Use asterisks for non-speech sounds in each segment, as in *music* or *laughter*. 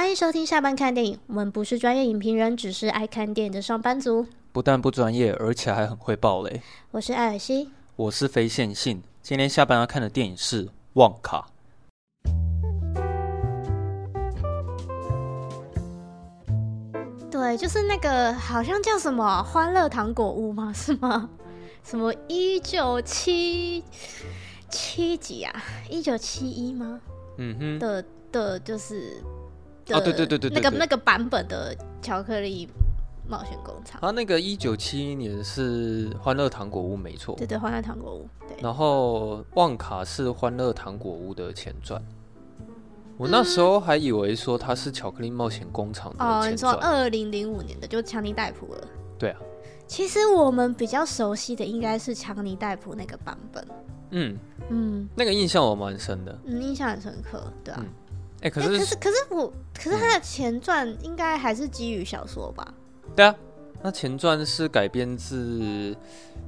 欢迎收听下班看电影。我们不是专业影评人，只是爱看电影的上班族。不但不专业，而且还很会爆雷。我是艾尔西，我是非线性。今天下班要看的电影是《旺卡》。对，就是那个好像叫什么《欢乐糖果屋》吗？*laughs* 是吗？什么一九七七几啊？一九七一吗？嗯哼。的的，就是哦，对对对对，那个那个版本的巧克力冒险工厂。啊，那个一九七一年是《欢乐糖果屋》没错。对对，《欢乐糖果屋》对。然后《旺卡》是《欢乐糖果屋》的前传。我那时候还以为说它是《巧克力冒险工厂》。哦，你说二零零五年的，就强尼戴普了。对啊。其实我们比较熟悉的应该是强尼戴普那个版本。嗯嗯，那个印象我蛮深的。嗯，印象很深刻，对啊。哎、可是、欸、可是可是我，可是他的前传应该还是基于小说吧？对啊，那前传是改编自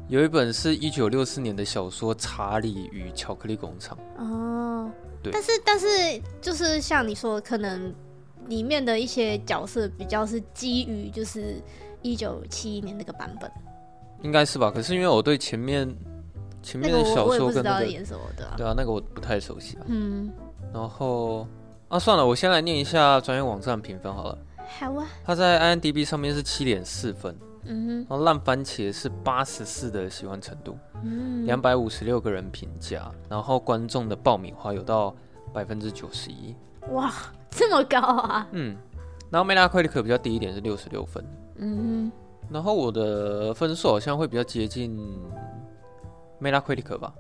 有一本是一九六四年的小说《查理与巧克力工厂》。哦。对，但是但是就是像你说，可能里面的一些角色比较是基于就是一九七一年那个版本，应该是吧？可是因为我对前面前面的小说跟那个演什么的，对啊，那个我不太熟悉啊。嗯，然后啊，算了，我先来念一下专业网站评分好了。好啊。他在 IMDB 上面是七点四分。嗯哼，然后烂番茄是八十四的喜欢程度，嗯，两百五十六个人评价，然后观众的爆米花有到百分之九十一，哇，这么高啊！嗯，然后 Metacritic 比较低一点是六十六分，嗯哼，然后我的分数好像会比较接近 Metacritic 吧，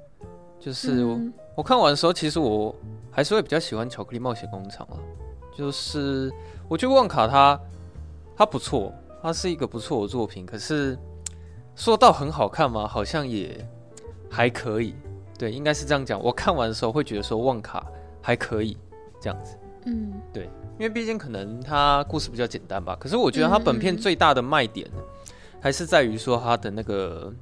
就是，嗯、我看完的时候，其实我还是会比较喜欢巧克力冒险工厂了，就是我觉得旺卡它它不错。它是一个不错的作品，可是说到很好看吗？好像也还可以。对，应该是这样讲。我看完的时候会觉得说旺卡还可以这样子。嗯，对，因为毕竟可能它故事比较简单吧。可是我觉得它本片最大的卖点还是在于说它的那个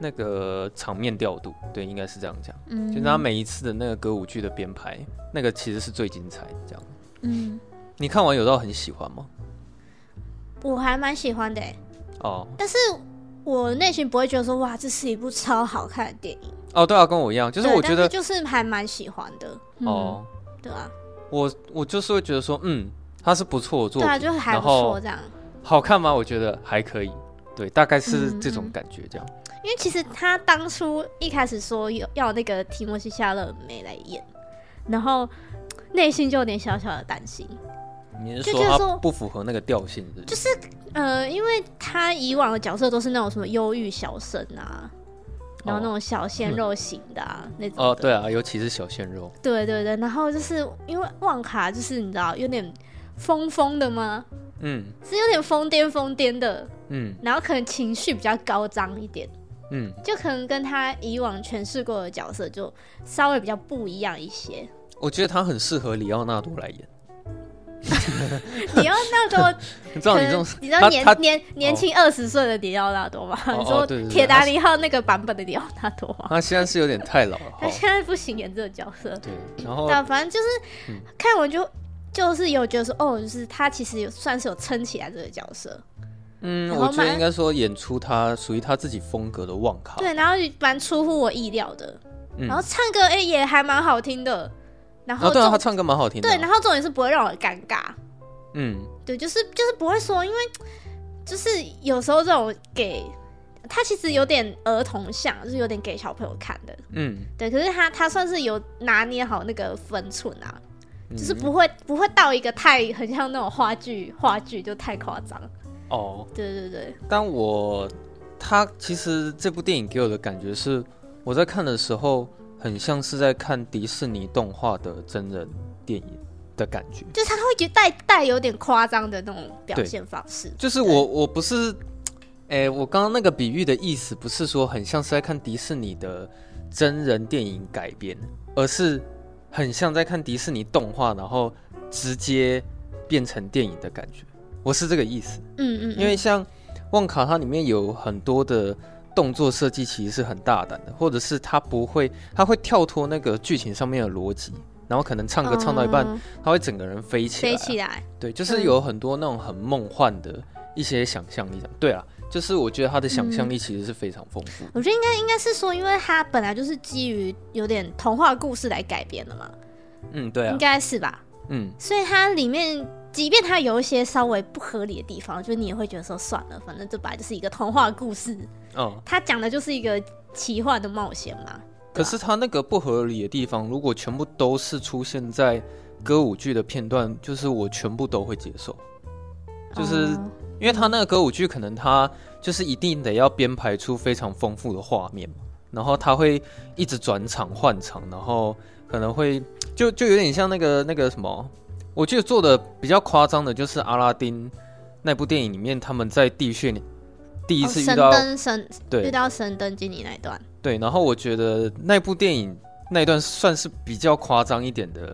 那个场面调度。对，应该是这样讲。嗯，就是他每一次的那个歌舞剧的编排，那个其实是最精彩的。这样。嗯，你看完有到很喜欢吗？我还蛮喜欢的哦，但是我内心不会觉得说哇，这是一部超好看的电影哦。对啊，跟我一样，就是我觉得就是还蛮喜欢的哦。对啊，我我就是会觉得说，嗯，它是不错的作品，对啊，就是还不错这样。好看吗？我觉得还可以，对，大概是这种感觉这样。因为其实他当初一开始说有要那个提莫西夏勒梅来演，然后内心就有点小小的担心。你是说他不符合那个调性是是？就是呃，因为他以往的角色都是那种什么忧郁小生啊，然后那种小鲜肉型的啊，哦、那种哦，对啊，尤其是小鲜肉。对对对，然后就是因为旺卡就是你知道有点疯疯的吗？嗯，是有点疯癫疯癫的，嗯，然后可能情绪比较高涨一点，嗯，就可能跟他以往诠释过的角色就稍微比较不一样一些。我觉得他很适合里奥纳多来演。*laughs* *laughs* 里奥纳多，你知道你这种，你知道年年年轻二十岁的里奥纳多吗？你说铁达尼号那个版本的里奥纳多吗？他现在是有点太老了，*laughs* 他现在不行演这个角色。对，然后但反正就是看完就就是有觉得说，哦，就是他其实有算是有撑起来这个角色。嗯，我觉得应该说演出他属于他自己风格的旺卡。对，然后蛮出乎我意料的。然后唱歌哎也还蛮好听的。然后、哦、对啊，他唱歌蛮好听的、啊。对，然后重点是不会让我尴尬。嗯，对，就是就是不会说，因为就是有时候这种给他其实有点儿童像，就是有点给小朋友看的。嗯，对，可是他他算是有拿捏好那个分寸啊，嗯、就是不会不会到一个太很像那种话剧话剧就太夸张。哦，对对对。但我他其实这部电影给我的感觉是，我在看的时候。很像是在看迪士尼动画的真人电影的感觉，就是他会觉得带带有点夸张的那种表现方式。就是我我不是，哎、欸，我刚刚那个比喻的意思不是说很像是在看迪士尼的真人电影改编，而是很像在看迪士尼动画，然后直接变成电影的感觉。我是这个意思。嗯，嗯嗯，因为像旺卡它里面有很多的。动作设计其实是很大胆的，或者是他不会，他会跳脱那个剧情上面的逻辑，然后可能唱歌唱到一半，嗯、他会整个人飞起来，飞起来。对，就是有很多那种很梦幻的一些想象力。对啊，就是我觉得他的想象力其实是非常丰富、嗯。我觉得应该应该是说，因为他本来就是基于有点童话故事来改编的嘛。嗯，对啊，应该是吧。嗯，所以它里面，即便它有一些稍微不合理的地方，就你也会觉得说算了，反正这本来就是一个童话故事。哦，它讲的就是一个奇幻的冒险嘛。可是它那个不合理的地方，如果全部都是出现在歌舞剧的片段，就是我全部都会接受。就是因为它那个歌舞剧，可能它就是一定得要编排出非常丰富的画面嘛，然后它会一直转场换场，然后可能会。就就有点像那个那个什么，我记得做的比较夸张的，就是阿拉丁那部电影里面，他们在地穴第一次遇到、哦、神灯神，对，遇到神灯经理那一段。对，然后我觉得那部电影那一段算是比较夸张一点的，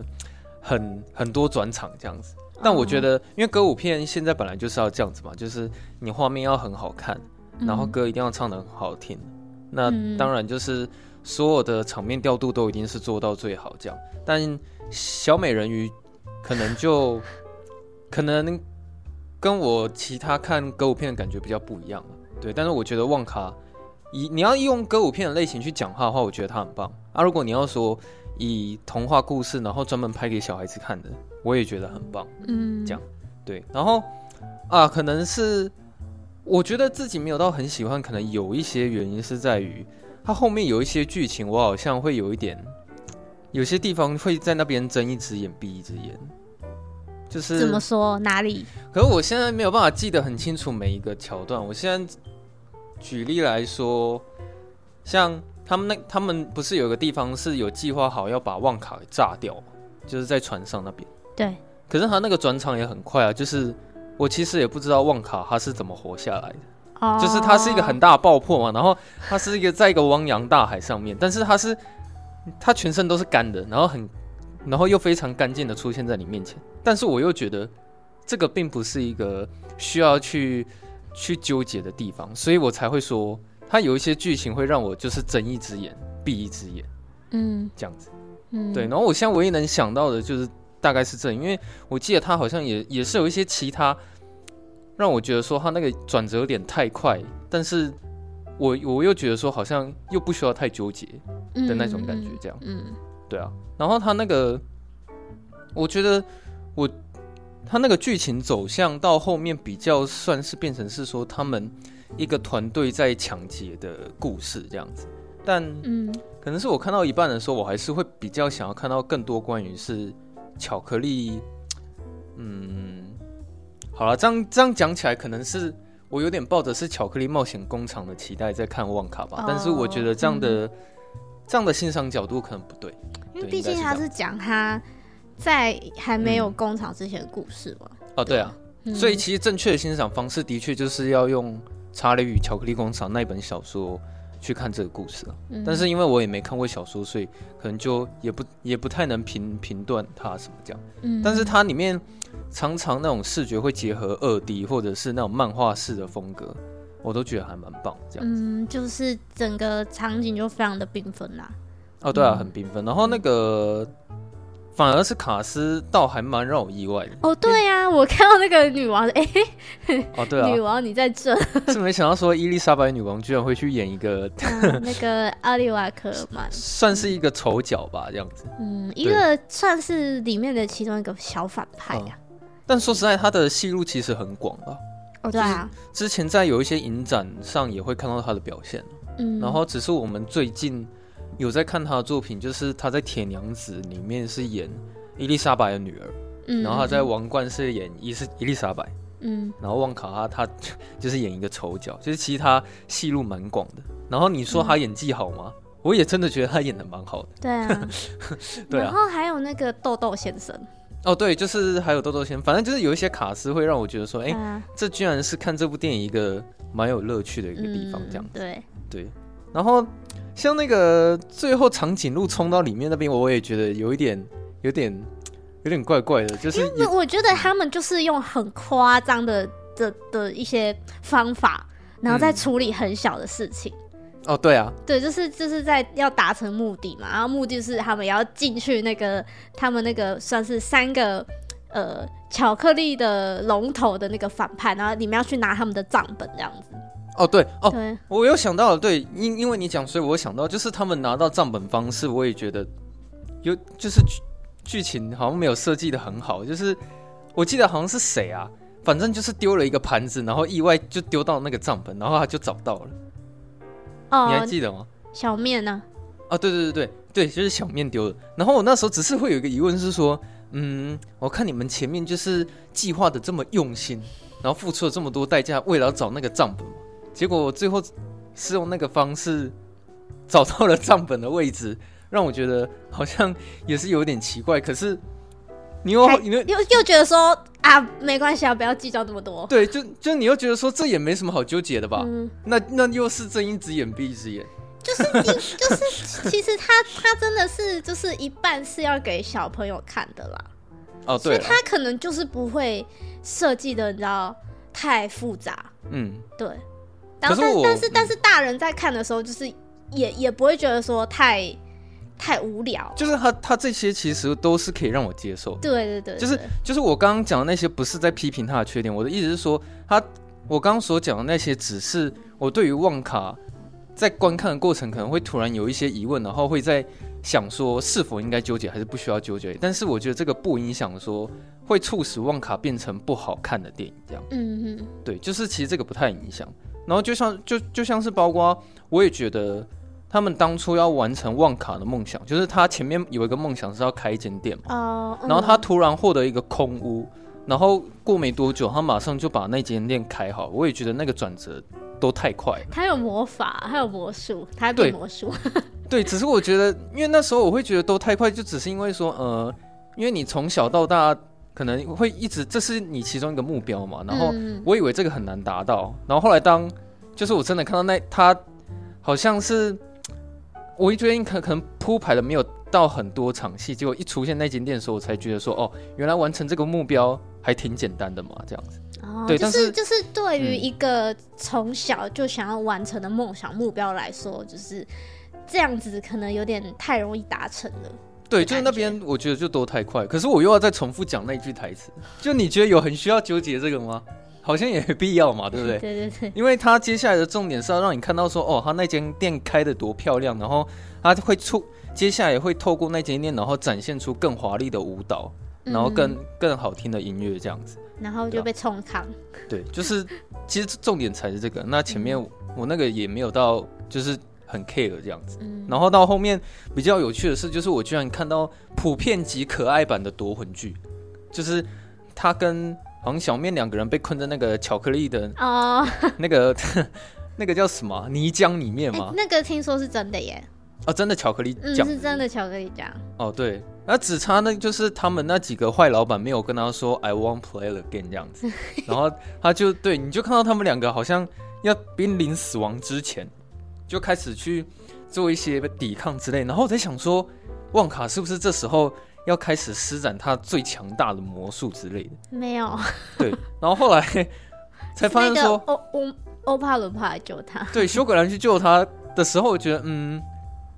很很多转场这样子。但我觉得，因为歌舞片现在本来就是要这样子嘛，就是你画面要很好看，然后歌一定要唱得很好听。嗯、那当然就是。所有的场面调度都一定是做到最好，这样。但小美人鱼可能就可能跟我其他看歌舞片的感觉比较不一样，对。但是我觉得旺卡以你要用歌舞片的类型去讲话的话，我觉得它很棒啊。如果你要说以童话故事，然后专门拍给小孩子看的，我也觉得很棒。嗯，这样对。然后啊，可能是我觉得自己没有到很喜欢，可能有一些原因是在于。它后面有一些剧情，我好像会有一点，有些地方会在那边睁一只眼闭一只眼，就是怎么说哪里？可是我现在没有办法记得很清楚每一个桥段。我现在举例来说，像他们那他们不是有个地方是有计划好要把旺卡给炸掉，就是在船上那边。对。可是他那个转场也很快啊，就是我其实也不知道旺卡他是怎么活下来的。就是它是一个很大的爆破嘛，然后它是一个在一个汪洋大海上面，但是它是它全身都是干的，然后很然后又非常干净的出现在你面前，但是我又觉得这个并不是一个需要去去纠结的地方，所以我才会说他有一些剧情会让我就是睁一只眼闭一只眼，嗯，这样子，嗯，对，然后我现在唯一能想到的就是大概是这，因为我记得他好像也也是有一些其他。让我觉得说他那个转折有点太快，但是我我又觉得说好像又不需要太纠结的那种感觉，这样，嗯，嗯，对啊。然后他那个，我觉得我他那个剧情走向到后面比较算是变成是说他们一个团队在抢劫的故事这样子，但嗯，可能是我看到一半的时候，我还是会比较想要看到更多关于是巧克力，嗯。好了，这样这样讲起来，可能是我有点抱着是巧克力冒险工厂的期待在看旺卡吧。Oh, 但是我觉得这样的、嗯、这样的欣赏角度可能不对，因为毕竟他是讲他在还没有工厂之前的故事嘛。哦、嗯，对啊，嗯、所以其实正确的欣赏方式的确就是要用《查理与巧克力工厂》那本小说。去看这个故事但是因为我也没看过小说，所以可能就也不也不太能评评断它什么这样。嗯，但是它里面常常那种视觉会结合二 D 或者是那种漫画式的风格，我都觉得还蛮棒这样。嗯，就是整个场景就非常的缤纷啦。哦，对啊，很缤纷。然后那个。反而是卡斯倒还蛮让我意外的。哦，对呀、啊，我看到那个女王，哎、欸，哦对啊，女王你在这，是没想到说伊丽莎白女王居然会去演一个、嗯、那个奥利瓦科尔曼，*laughs* 算是一个丑角吧，这样子，嗯，一个算是里面的其中一个小反派呀、啊。嗯。但说实在，他的戏路其实很广啊。哦，对啊，之前在有一些影展上也会看到他的表现，嗯，然后只是我们最近。有在看他的作品，就是他在《铁娘子》里面是演伊丽莎白的女儿，嗯，然后他在《王冠》是演伊是伊丽莎白，嗯，然后旺卡他他就是演一个丑角，就是其实他戏路蛮广的。然后你说他演技好吗？嗯、我也真的觉得他演的蛮好的。对啊，*laughs* 对啊。然后还有那个豆豆先生，哦，对，就是还有豆豆先生，反正就是有一些卡司会让我觉得说，哎、啊，这居然是看这部电影一个蛮有乐趣的一个地方，这样子。嗯、对对，然后。像那个最后长颈鹿冲到里面那边，我也觉得有一点、有点、有点怪怪的。就是因为我觉得他们就是用很夸张的的的一些方法，然后再处理很小的事情。哦，对啊，对，就是就是在要达成目的嘛，然后目的是他们要进去那个他们那个算是三个呃巧克力的龙头的那个反派，然后你们要去拿他们的账本这样子。哦，对哦，对我又想到了，对，因因为你讲，所以我想到就是他们拿到账本方式，我也觉得有就是剧剧情好像没有设计的很好，就是我记得好像是谁啊，反正就是丢了一个盘子，然后意外就丢到那个账本，然后他就找到了。哦，你还记得吗？小面呢？啊，对对对对对，就是小面丢了。然后我那时候只是会有一个疑问是说，嗯，我看你们前面就是计划的这么用心，然后付出了这么多代价，为了要找那个账本嘛。结果我最后是用那个方式找到了账本的位置，让我觉得好像也是有点奇怪。可是你又你又又又觉得说啊，没关系啊，不要计较这么多。对，就就你又觉得说这也没什么好纠结的吧？嗯、那那又是睁一只眼闭一只眼。就是就是，*laughs* 其实他他真的是就是一半是要给小朋友看的啦。哦，对，所以他可能就是不会设计的，你知道太复杂。嗯，对。但是但是但是大人在看的时候，就是也也不会觉得说太太无聊。就是他他这些其实都是可以让我接受。对对对，就是就是我刚刚讲的那些不是在批评他的缺点，我的意思是说，他我刚刚所讲的那些只是我对于旺卡在观看的过程可能会突然有一些疑问，然后会在想说是否应该纠结还是不需要纠结。但是我觉得这个不影响说会促使旺卡变成不好看的电影这样。嗯嗯，对，就是其实这个不太影响。然后就像就就像是包括，我也觉得他们当初要完成旺卡的梦想，就是他前面有一个梦想是要开一间店嘛，然后他突然获得一个空屋，然后过没多久，他马上就把那间店开好。我也觉得那个转折都太快。他有魔法，他有魔术，他有魔术。对，*laughs* 只是我觉得，因为那时候我会觉得都太快，就只是因为说，呃，因为你从小到大。可能会一直，这是你其中一个目标嘛？然后我以为这个很难达到，然后后来当就是我真的看到那他好像是我一觉得可可能铺排的没有到很多场戏，结果一出现那间店的时候，我才觉得说哦，原来完成这个目标还挺简单的嘛，这样子。哦，对，就是但是就是对于一个从小就想要完成的梦想目标来说，就是这样子可能有点太容易达成了。对，就是那边，我觉得就都太快。可是我又要再重复讲那句台词，就你觉得有很需要纠结这个吗？好像也没必要嘛，对不对？*laughs* 对对对。因为他接下来的重点是要让你看到说，哦，他那间店开的多漂亮，然后他会出，接下来也会透过那间店，然后展现出更华丽的舞蹈，然后更、嗯、更好听的音乐这样子。然后就被冲康。对，就是 *laughs* 其实重点才是这个。那前面我那个也没有到，就是。很 care 这样子，嗯、然后到后面比较有趣的是，就是我居然看到普遍级可爱版的夺魂剧，就是他跟好像小面两个人被困在那个巧克力的哦，*laughs* 那个 *laughs* 那个叫什么泥浆里面吗？那个听说是真的耶，哦，真的巧克力酱，是真的巧克力酱。哦，对，那只差那就是他们那几个坏老板没有跟他说 I won't play again 这样子，*laughs* 然后他就对，你就看到他们两个好像要濒临死亡之前。就开始去做一些抵抗之类，然后我在想说，旺卡是不是这时候要开始施展他最强大的魔术之类的？没有。对，然后后来 *laughs* 才发现说，欧欧欧帕伦帕来救他。对，修葛兰去救他的时候，我觉得嗯，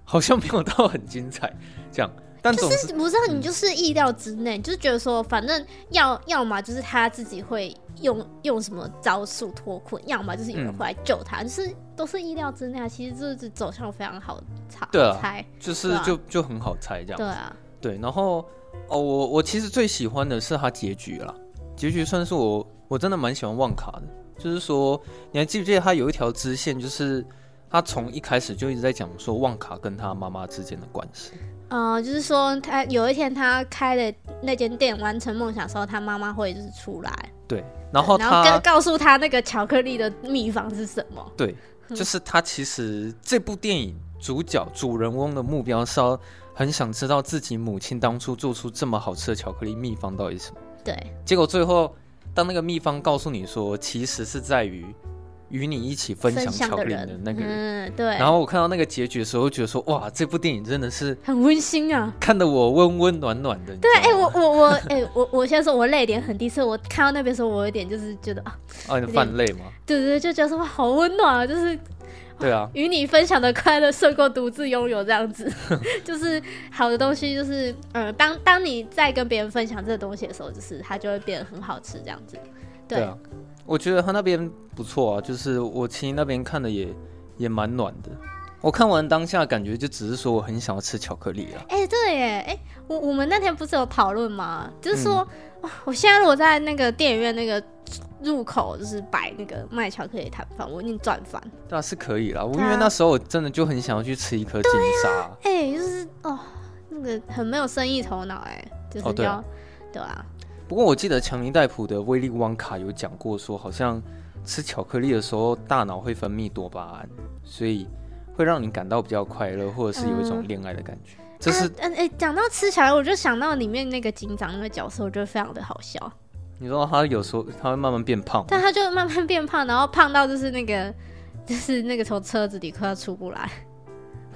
好像没有到很精彩这样。但总是，是不是你就是意料之内，嗯、就是觉得说，反正要要么就是他自己会用用什么招数脱困，要么就是有人会来救他，嗯、就是都是意料之内。其实就是走向非常好猜，对啊，猜就是就吧就很好猜这样。对啊，对。然后哦，我我其实最喜欢的是他结局啦，结局算是我我真的蛮喜欢旺卡的，就是说你还记不记得他有一条支线，就是他从一开始就一直在讲说旺卡跟他妈妈之间的关系。嗯、呃，就是说他有一天他开的那间店完成梦想的时候，他妈妈会就是出来，对，然后他然后告诉他那个巧克力的秘方是什么？对，就是他其实这部电影主角主人翁的目标是要很想知道自己母亲当初做出这么好吃的巧克力秘方到底是什么？对，结果最后当那个秘方告诉你说，其实是在于与你一起分享巧克力的那个人，嗯，对。然后我看到那个结局的时候，觉得说，哇，这部电影真的是很温馨啊，看得我温温暖暖的。对，哎、欸，我我我，*laughs* 哎、欸，我我现在说我泪点很低，所以我看到那边的时候，我有点就是觉得啊，啊，你泛泪吗？对对对，就觉得说哇，好温暖啊，就是，*laughs* 对啊，与你分享的快乐胜过独自拥有这样子，*laughs* 就是好的东西，就是嗯，当当你在跟别人分享这个东西的时候，就是它就会变得很好吃这样子，对。我觉得他那边不错啊，就是我其实那边看的也也蛮暖的。我看完当下感觉就只是说我很想要吃巧克力啊。哎、欸，对耶，哎、欸，我我们那天不是有讨论吗？就是说、嗯，我现在如果在那个电影院那个入口就是摆那个卖巧克力摊贩，我一定赚翻。对啊，是可以啦。我因为那时候我真的就很想要去吃一颗金沙。哎、欸，就是哦，那个很没有生意头脑哎，就是要、对啊。不过我记得强尼戴普的威利旺卡有讲过，说好像吃巧克力的时候，大脑会分泌多巴胺，所以会让你感到比较快乐，或者是有一种恋爱的感觉。嗯、这是嗯哎，讲、欸、到吃巧克力，我就想到里面那个警长那个角色，我觉得非常的好笑。你说他有时候他会慢慢变胖，但他就慢慢变胖，然后胖到就是那个就是那个从车子里快要出不来。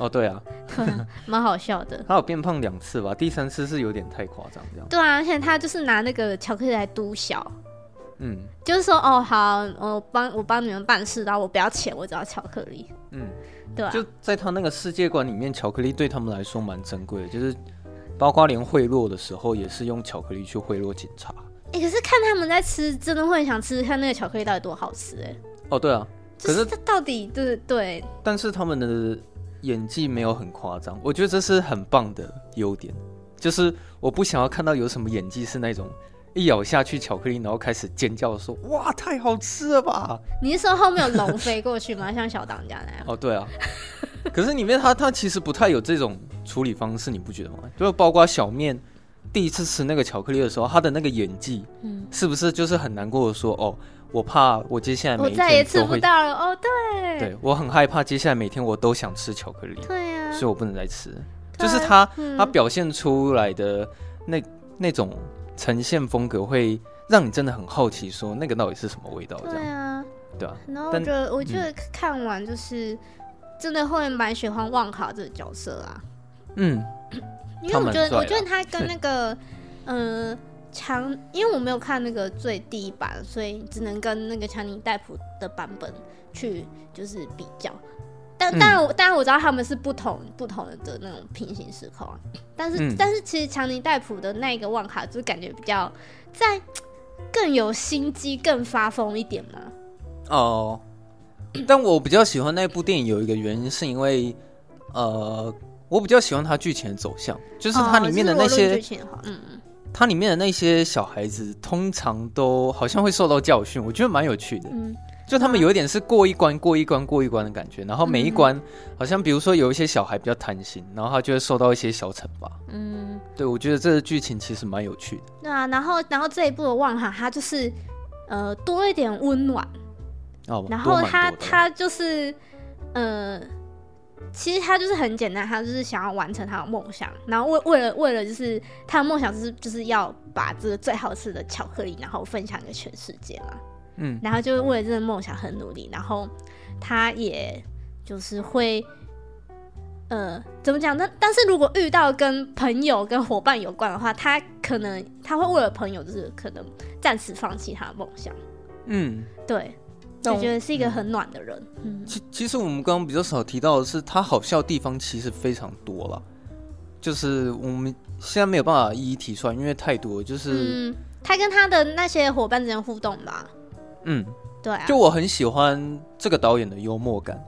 哦，对啊，*laughs* 蛮好笑的。*laughs* 他有变胖两次吧？第三次是有点太夸张，这样。对啊，而且他就是拿那个巧克力来督小，嗯，就是说，哦，好，我帮我帮你们办事，然后我不要钱，我只要巧克力。嗯，对啊。就在他那个世界观里面，巧克力对他们来说蛮珍贵的，就是包括连贿赂的时候，也是用巧克力去贿赂警察。哎、欸，可是看他们在吃，真的会想吃，看那个巧克力到底多好吃，哎。哦，对啊。可是他到底对对？但是他们的。演技没有很夸张，我觉得这是很棒的优点。就是我不想要看到有什么演技是那种一咬下去巧克力，然后开始尖叫说“哇，太好吃了吧！”你是说后面有龙飞过去吗？*laughs* 像小当家那样？哦，对啊。可是里面他他其实不太有这种处理方式，你不觉得吗？就包括小面第一次吃那个巧克力的时候，他的那个演技，嗯，是不是就是很难过的说哦？我怕我接下来每天都会，我再也吃不到了哦，对，对我很害怕接下来每天我都想吃巧克力，对呀、啊，所以我不能再吃。就是他、嗯、他表现出来的那那种呈现风格，会让你真的很好奇，说那个到底是什么味道？这样对啊，对啊。然后我觉得我觉得看完就是真的会蛮喜欢旺卡这个角色啊，嗯，因为我觉得我觉得他跟那个嗯。*laughs* 呃强，因为我没有看那个最低版，所以只能跟那个强尼戴普的版本去就是比较。但当然，当然我知道他们是不同不同的那种平行时空啊。但是，嗯、但是其实强尼戴普的那个旺卡就感觉比较在更有心机、更发疯一点嘛。哦，但我比较喜欢那部电影有一个原因，是因为呃，我比较喜欢它剧情的走向，就是它里面的那些剧情的话，嗯。它里面的那些小孩子通常都好像会受到教训，我觉得蛮有趣的。嗯，就他们有一点是过一关过一关过一关的感觉，然后每一关好像比如说有一些小孩比较贪心，然后他就会受到一些小惩罚。嗯，对，我觉得这个剧情其实蛮有趣的。对啊，然后然后这一部的旺哈他就是呃多一点温暖哦，然后他他就是呃。其实他就是很简单，他就是想要完成他的梦想，然后为为了为了就是他的梦想就是就是要把这个最好吃的巧克力，然后分享给全世界嘛。嗯，然后就是为了这个梦想很努力，然后他也就是会，呃，怎么讲呢？但是如果遇到跟朋友跟伙伴有关的话，他可能他会为了朋友就是可能暂时放弃他的梦想。嗯，对。我觉得是一个很暖的人。嗯，其其实我们刚刚比较少提到的是，他好笑的地方其实非常多了，就是我们现在没有办法一一提出来，因为太多。就是嗯，他跟他的那些伙伴之间互动吧。嗯，对啊。就我很喜欢这个导演的幽默感。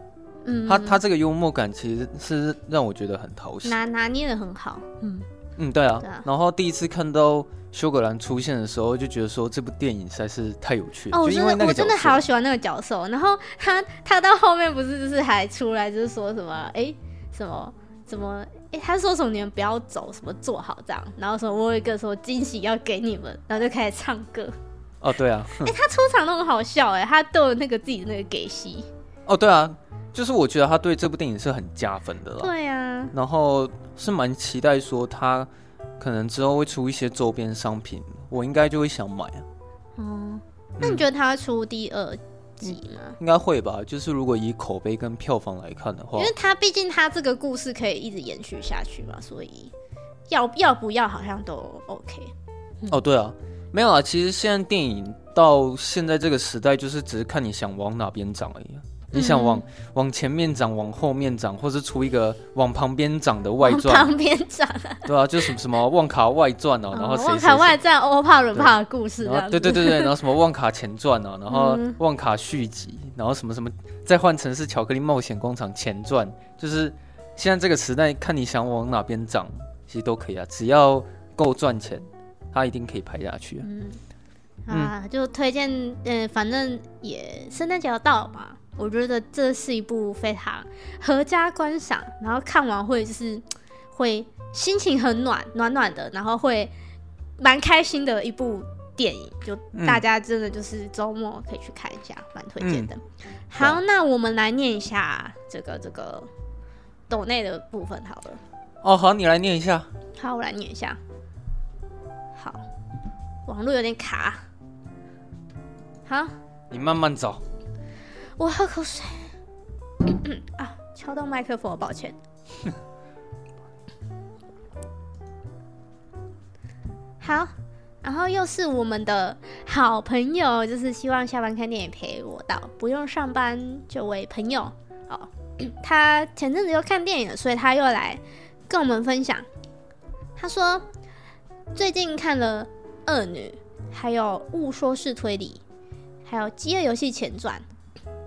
嗯，他他这个幽默感其实是让我觉得很讨喜，拿拿捏的很好。嗯嗯，对啊，对啊。然后第一次看到。休格兰出现的时候，就觉得说这部电影实在是太有趣了。哦，就因为我真的好喜欢那个角色。然后他他到后面不是就是还出来就是说什么哎、欸、什么什么哎、欸、他说什么你们不要走什么坐好这样，然后说我有一个说惊喜要给你们，然后就开始唱歌。哦，对啊。哎、欸，他出场都很好笑哎，他都有那个自己的那个给戏。哦，对啊，就是我觉得他对这部电影是很加分的了。对啊。然后是蛮期待说他。可能之后会出一些周边商品，我应该就会想买啊。哦，那你觉得他会出第二集吗？应该会吧。就是如果以口碑跟票房来看的话，因为他毕竟他这个故事可以一直延续下去嘛，所以要要不要好像都 OK。哦，对啊，没有啊。其实现在电影到现在这个时代，就是只是看你想往哪边长而已。你想往、嗯、往前面长，往后面长，或是出一个往旁边长的外传？旁边长，对啊，就什么什么旺卡外传哦，然后旺卡外传欧帕伦帕的故事，对对对对，然后什么旺卡前传哦，*laughs* 然后旺卡续集，然后什么什么再换成是巧克力冒险工厂前传，就是现在这个时代，看你想往哪边长，其实都可以啊，只要够赚钱，他一定可以拍下去。嗯，啊，就推荐，嗯，反正也圣诞节要到了嘛。我觉得这是一部非常合家观赏，然后看完会就是会心情很暖暖暖的，然后会蛮开心的一部电影。就大家真的就是周末可以去看一下，蛮推荐的。嗯、好，那我们来念一下这个这个抖内的部分好了。哦，好，你来念一下。好，我来念一下。好，网络有点卡。好，你慢慢走。我喝口水。*coughs* 啊，敲到麦克风，抱歉。*laughs* 好，然后又是我们的好朋友，就是希望下班看电影陪我到不用上班这位朋友。哦，*clears throat* 他前阵子又看电影了，所以他又来跟我们分享。他说最近看了《恶女》，还有《误说式推理》，还有《饥饿游戏前传》。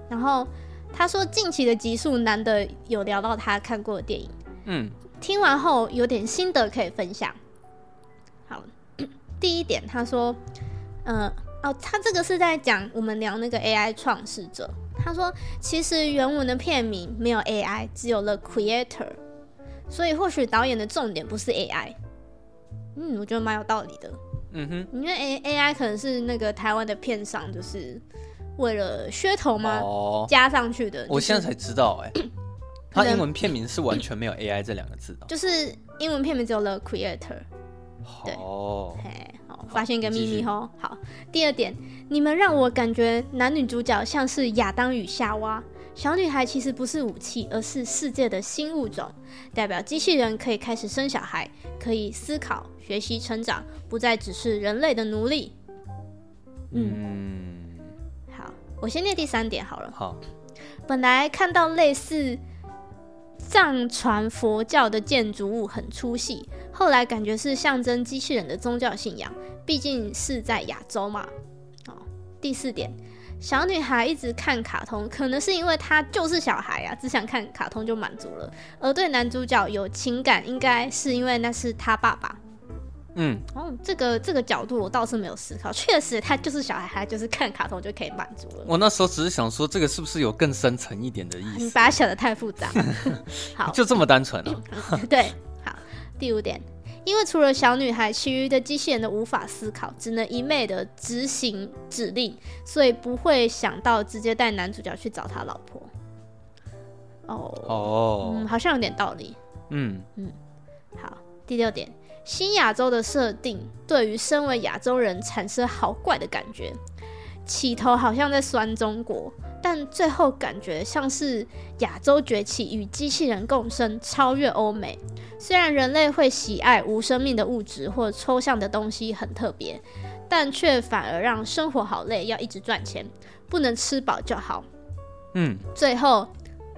然后他说，近期的集数难得有聊到他看过的电影，嗯，听完后有点心得可以分享。好，*coughs* 第一点，他说，嗯、呃，哦，他这个是在讲我们聊那个 AI 创始者。他说，其实原文的片名没有 AI，只有 The Creator，所以或许导演的重点不是 AI。嗯，我觉得蛮有道理的。嗯哼，因为 A AI 可能是那个台湾的片商，就是。为了噱头吗？哦，加上去的。我现在才知道，哎，*clears throat* 它英文片名是完全没有 AI 这两个字的，就是英文片名只有 The Creator。对，哦，嘿，好，发现一个秘密哦。好，第二点，你们让我感觉男女主角像是亚当与夏娃，小女孩其实不是武器，而是世界的新物种，代表机器人可以开始生小孩，可以思考、学习、成长，不再只是人类的奴隶。嗯。嗯我先念第三点好了。好，本来看到类似藏传佛教的建筑物很出戏，后来感觉是象征机器人的宗教信仰，毕竟是在亚洲嘛。哦，第四点，小女孩一直看卡通，可能是因为她就是小孩啊，只想看卡通就满足了。而对男主角有情感，应该是因为那是他爸爸。嗯，哦，这个这个角度我倒是没有思考，确实他就是小孩，他就是看卡通就可以满足了。我那时候只是想说，这个是不是有更深层一点的意思？你把它想的太复杂。*laughs* 好，就这么单纯了，啊。*laughs* 对，好，第五点，因为除了小女孩，其余的机器人都无法思考，只能一昧的执行指令，所以不会想到直接带男主角去找他老婆。哦哦，嗯，好像有点道理。嗯嗯，好，第六点。新亚洲的设定对于身为亚洲人产生好怪的感觉，起头好像在酸中国，但最后感觉像是亚洲崛起与机器人共生，超越欧美。虽然人类会喜爱无生命的物质或抽象的东西很特别，但却反而让生活好累，要一直赚钱，不能吃饱就好。嗯，最后，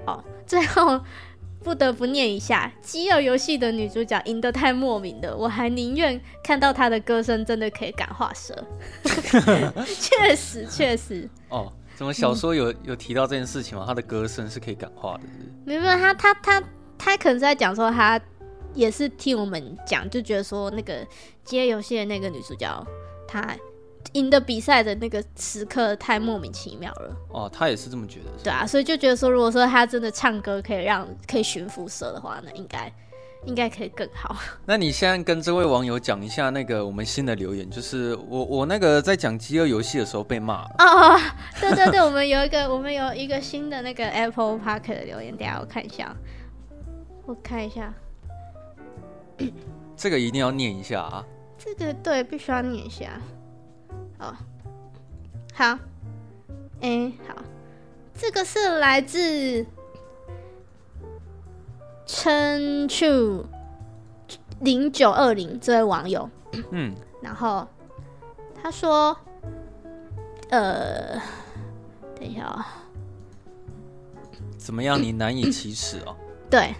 哦，最后。不得不念一下《饥饿游戏》的女主角赢得太莫名了，我还宁愿看到她的歌声真的可以感化蛇。*laughs* 确实，确实。哦，怎么小说有有提到这件事情吗？她的歌声是可以感化的是不是？没有，他他他他可能是在讲说，他也是听我们讲，就觉得说那个《饥饿游戏》的那个女主角，她。赢得比赛的那个时刻太莫名其妙了。哦，他也是这么觉得。对啊，所以就觉得说，如果说他真的唱歌可以让可以驯服蛇的话，那应该应该可以更好。*laughs* 那你现在跟这位网友讲一下那个我们新的留言，就是我我那个在讲饥饿游戏的时候被骂了。哦，*laughs* 对对对，我们有一个我们有一个新的那个 Apple Park 的留言，等下我看一下，我看一下。这个一定要念一下啊。这个对，必须要念一下。哦，好，哎、欸，好，这个是来自陈 chu 零九二零这位网友，嗯，*clears throat* 然后他说，呃，等一下啊，怎么样？你难以启齿哦？对，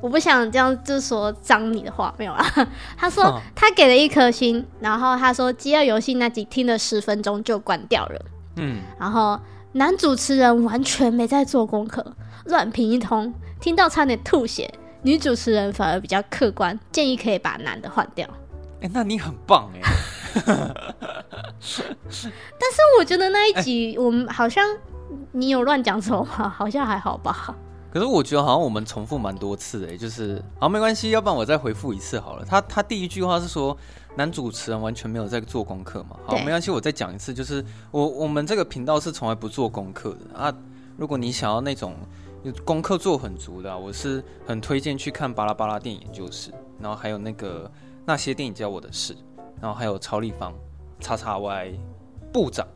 我不想这样就说脏你的话，没有啦。*laughs* 他说他给了一颗星，然后他说《饥饿游戏》那集听了十分钟就关掉了，嗯，然后。男主持人完全没在做功课，乱评一通，听到差点吐血。女主持人反而比较客观，建议可以把男的换掉。哎、欸，那你很棒哎。*laughs* 但是我觉得那一集我们好像你有乱讲什么吗？好像还好吧。可是我觉得好像我们重复蛮多次哎，就是好没关系，要不然我再回复一次好了。他他第一句话是说。男主持人完全没有在做功课嘛？好，没关系，我再讲一次，就是我我们这个频道是从来不做功课的啊。如果你想要那种功课做很足的，我是很推荐去看巴拉巴拉电影研究室，然后还有那个那些电影教我的事，然后还有超立方、叉叉 Y 部长，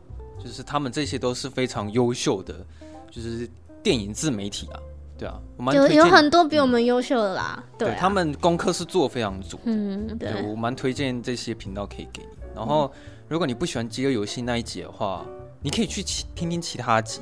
就是他们这些都是非常优秀的，就是电影自媒体啊。对啊，我有有很多比我们优秀的啦。嗯、对、啊，他们功课是做非常足。嗯，对，我蛮推荐这些频道可以给你。然后，嗯、如果你不喜欢《饥饿游戏》那一集的话，你可以去听听其他集。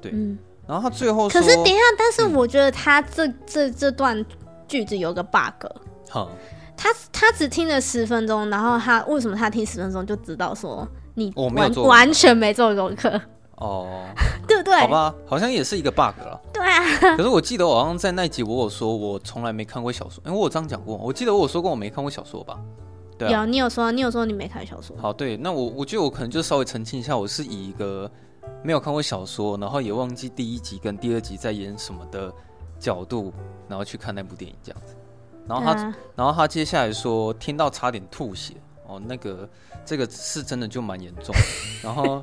对，嗯、然后他最后，可是等一下，但是我觉得他这、嗯、这这段句子有个 bug。好、嗯，他他只听了十分钟，然后他为什么他听十分钟就知道说你完完全没做功课？哦，*laughs* 对？好吧，好像也是一个 bug 了。对啊。*laughs* 可是我记得我好像在那集我有说，我从来没看过小说。因为我有这样讲过，我记得我有说过我没看过小说吧？对啊。有，你有说，你有说你没看小说。好，对，那我我觉得我可能就稍微澄清一下，我是以一个没有看过小说，然后也忘记第一集跟第二集在演什么的角度，然后去看那部电影这样子。然后他，啊、然后他接下来说听到差点吐血哦，那个这个是真的就蛮严重的。然后。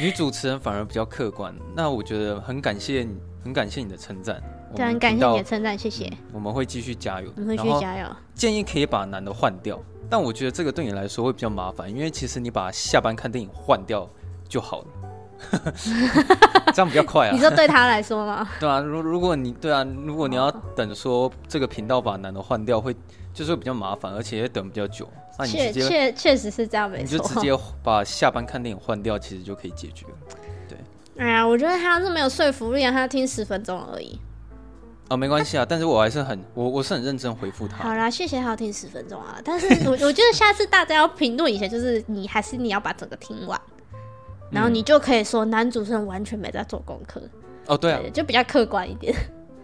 女主持人反而比较客观，那我觉得很感谢你，很感谢你的称赞，对，很感谢你的称赞，谢谢。嗯，我们会继续加油，我们会继续加油。建议可以把男的换掉，但我觉得这个对你来说会比较麻烦，因为其实你把下班看电影换掉就好了，*laughs* 这样比较快啊。你说对他来说吗？*laughs* 对啊，如如果你对啊，如果你要等说这个频道把男的换掉，会就是会比较麻烦，而且也等比较久。那你直接确确实是这样，没错。你就直接把下班看电影换掉，其实就可以解决了。对。哎呀，我觉得他是没有说服力啊，他听十分钟而已。哦，没关系啊，但是我还是很我我是很认真回复他。好啦，谢谢他要听十分钟啊，但是我 *laughs* 我觉得下次大家要评论一下，就是你还是你要把整个听完，然后你就可以说男主持人完全没在做功课。哦，对啊，就比较客观一点。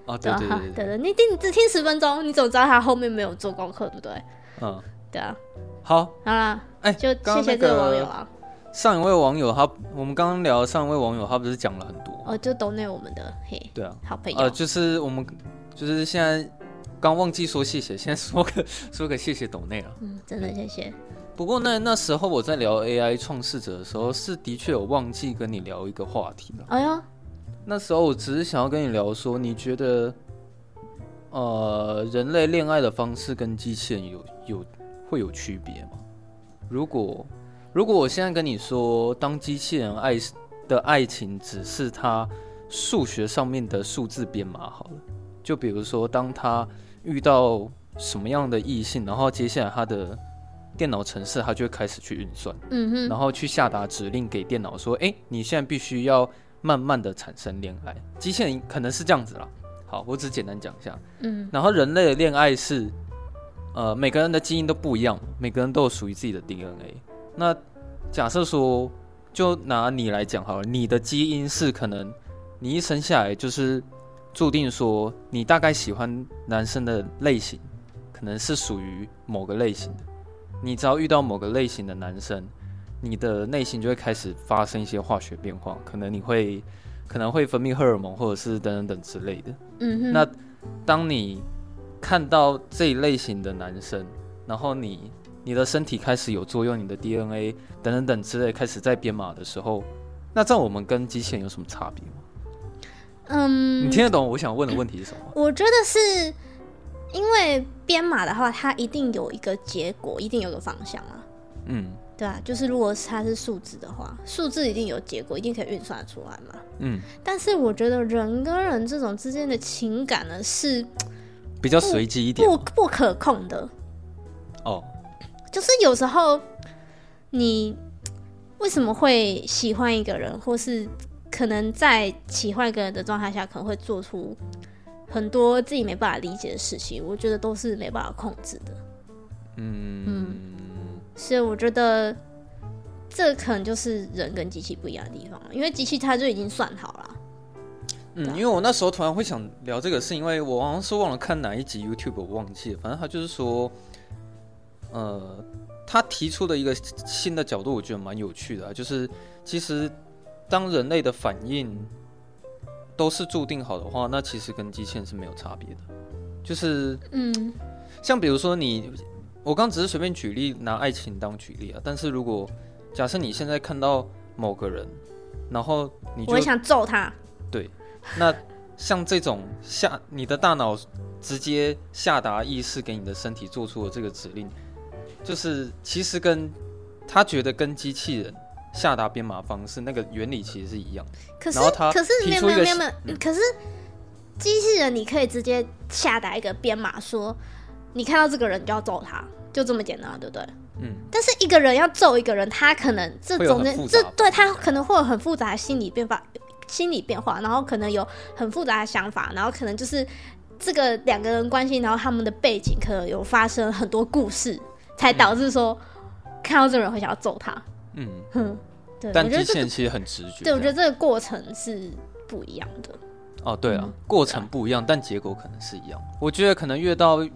哦，对对对对，你听你只听十分钟，你怎么知道他后面没有做功课，对不对？嗯。对啊，好，好啦，哎，就谢谢这位网友啊。上一位网友他，我们刚刚聊上一位网友，他不是讲了很多哦，就抖内我们的嘿，对啊，好朋友，呃，就是我们就是现在刚忘记说谢谢，现在说个 *laughs* 说个谢谢抖内了，嗯，真的谢谢。不过那那时候我在聊 AI 创世者的时候，是的确有忘记跟你聊一个话题了。哎呀，那时候我只是想要跟你聊说，你觉得呃，人类恋爱的方式跟机器人有有。会有区别吗？如果如果我现在跟你说，当机器人爱的爱情只是他数学上面的数字编码好了，就比如说，当他遇到什么样的异性，然后接下来他的电脑程式他就会开始去运算，嗯哼，然后去下达指令给电脑说，哎，你现在必须要慢慢的产生恋爱。机器人可能是这样子啦。好，我只简单讲一下，嗯，然后人类的恋爱是。呃，每个人的基因都不一样，每个人都有属于自己的 DNA。那假设说，就拿你来讲好了，你的基因是可能你一生下来就是注定说，你大概喜欢男生的类型，可能是属于某个类型的。你只要遇到某个类型的男生，你的内心就会开始发生一些化学变化，可能你会可能会分泌荷尔蒙，或者是等等等之类的。嗯哼。那当你看到这一类型的男生，然后你你的身体开始有作用，你的 DNA 等等等之类开始在编码的时候，那这样我们跟机器人有什么差别吗？嗯，你听得懂我想问的问题是什么？我觉得是因为编码的话，它一定有一个结果，一定有个方向啊。嗯，对啊，就是如果它是数字的话，数字一定有结果，一定可以运算出来嘛。嗯。但是我觉得人跟人这种之间的情感呢，是比较随机一点，不不可控的。哦。就是有时候你为什么会喜欢一个人，或是可能在喜欢一个人的状态下，可能会做出很多自己没办法理解的事情，我觉得都是没办法控制的。嗯嗯，所以我觉得这可能就是人跟机器不一样的地方，因为机器它就已经算好了。嗯，因为我那时候突然会想聊这个，是因为我好像是忘了看哪一集 YouTube，我忘记了，反正他就是说，呃，他提出的一个新的角度，我觉得蛮有趣的啊，就是其实当人类的反应都是注定好的话，那其实跟机器人是没有差别的，就是嗯，像比如说你。我刚只是随便举例，拿爱情当举例啊。但是如果假设你现在看到某个人，然后你就我想揍他。对，那像这种下你的大脑直接下达意识给你的身体做出了这个指令，就是其实跟他觉得跟机器人下达编码方式那个原理其实是一样。可是，可是没有没有没有没有，可是机器人你可以直接下达一个编码说。你看到这个人就要揍他，就这么简单，对不对？嗯。但是一个人要揍一个人，他可能这中间这对他可能会有很复杂的心理变化，心理变化，然后可能有很复杂的想法，然后可能就是这个两个人关系，然后他们的背景可能有发生很多故事，才导致说、嗯、看到这个人会想要揍他。嗯哼，对。但机器人其实很直觉。对，我觉得这个过程是不一样的。哦，对啊，嗯、过程不一样，但结果可能是一样。我觉得可能越到。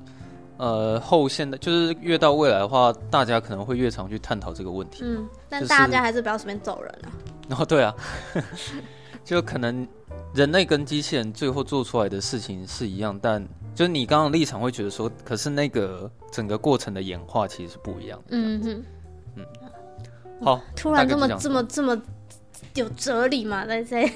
呃，后现的，就是越到未来的话，大家可能会越常去探讨这个问题。嗯，但大家还是不要随便走人啊。*laughs* 哦、对啊，就可能人类跟机器人最后做出来的事情是一样，但就是你刚刚立场会觉得说，可是那个整个过程的演化其实是不一样的。嗯哼，嗯，好，突然这么这么这么有哲理嘛，在在。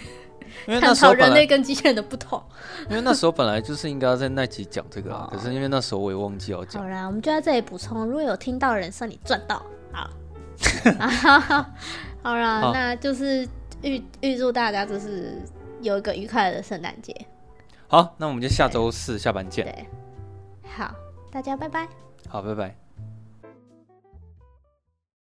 因为那时候人类跟机器人的不同，因为那时候本来就是应该要在那集讲这个，*laughs* 啊，可是因为那时候我也忘记要讲。好啦，我们就在这里补充，如果有听到人算你赚到，*laughs* *laughs* 好，好啦，好，那就是预预祝大家就是有一个愉快的圣诞节。好，那我们就下周四下班见。对，好，大家拜拜。好，拜拜。